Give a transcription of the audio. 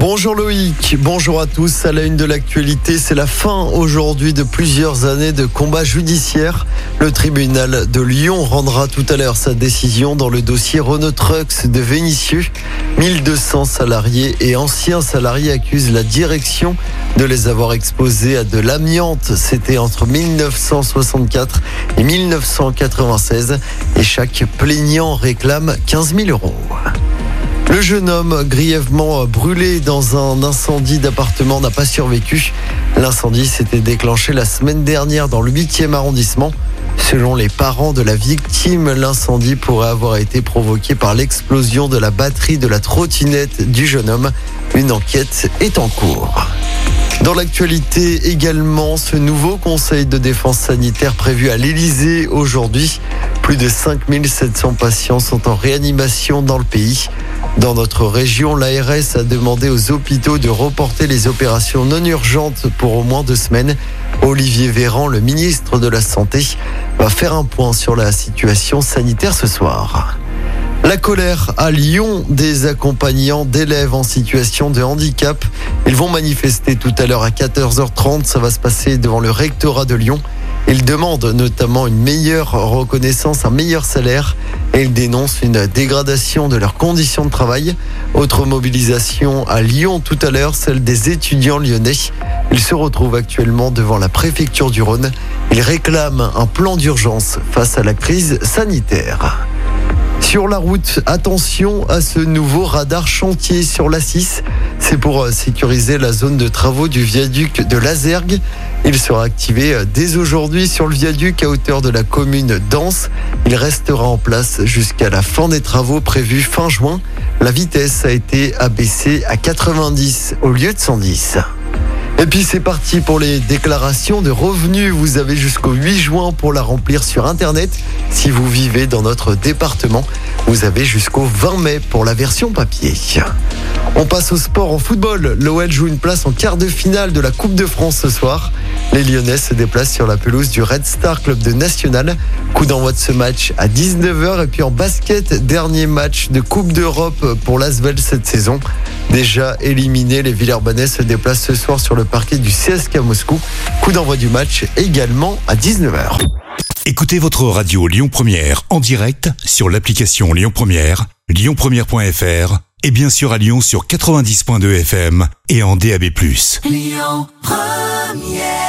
Bonjour Loïc, bonjour à tous. À la une de l'actualité, c'est la fin aujourd'hui de plusieurs années de combats judiciaires. Le tribunal de Lyon rendra tout à l'heure sa décision dans le dossier Renault Trucks de Vénissieux. 1200 salariés et anciens salariés accusent la direction de les avoir exposés à de l'amiante. C'était entre 1964 et 1996 et chaque plaignant réclame 15 000 euros. Le jeune homme grièvement brûlé dans un incendie d'appartement n'a pas survécu. L'incendie s'était déclenché la semaine dernière dans le 8e arrondissement. Selon les parents de la victime, l'incendie pourrait avoir été provoqué par l'explosion de la batterie de la trottinette du jeune homme. Une enquête est en cours. Dans l'actualité également, ce nouveau conseil de défense sanitaire prévu à l'Elysée aujourd'hui. Plus de 5700 patients sont en réanimation dans le pays. Dans notre région, l'ARS a demandé aux hôpitaux de reporter les opérations non urgentes pour au moins deux semaines. Olivier Véran, le ministre de la Santé, va faire un point sur la situation sanitaire ce soir. La colère à Lyon des accompagnants d'élèves en situation de handicap. Ils vont manifester tout à l'heure à 14h30. Ça va se passer devant le rectorat de Lyon. Ils demandent notamment une meilleure reconnaissance, un meilleur salaire et ils dénoncent une dégradation de leurs conditions de travail. Autre mobilisation à Lyon tout à l'heure, celle des étudiants lyonnais. Ils se retrouvent actuellement devant la préfecture du Rhône. Ils réclament un plan d'urgence face à la crise sanitaire. Sur la route, attention à ce nouveau radar chantier sur la 6. C'est pour euh, sécuriser la zone de travaux du viaduc de Lazergue. Il sera activé euh, dès aujourd'hui sur le viaduc à hauteur de la commune d'Anse. Il restera en place jusqu'à la fin des travaux prévus fin juin. La vitesse a été abaissée à 90 au lieu de 110. Et puis c'est parti pour les déclarations de revenus. Vous avez jusqu'au 8 juin pour la remplir sur Internet. Si vous vivez dans notre département, vous avez jusqu'au 20 mai pour la version papier. On passe au sport en football. L'OL joue une place en quart de finale de la Coupe de France ce soir. Les Lyonnais se déplacent sur la pelouse du Red Star Club de National. Coup d'envoi de ce match à 19h. Et puis en basket, dernier match de Coupe d'Europe pour l'Asvel cette saison. Déjà éliminé, les Villeurbanais se déplacent ce soir sur le parquet du CSK Moscou. Coup d'envoi du match également à 19h. Écoutez votre radio Lyon Première en direct sur l'application Lyon Première, lyonpremière.fr et bien sûr à Lyon sur 90.2 FM et en DAB+. Lyon Première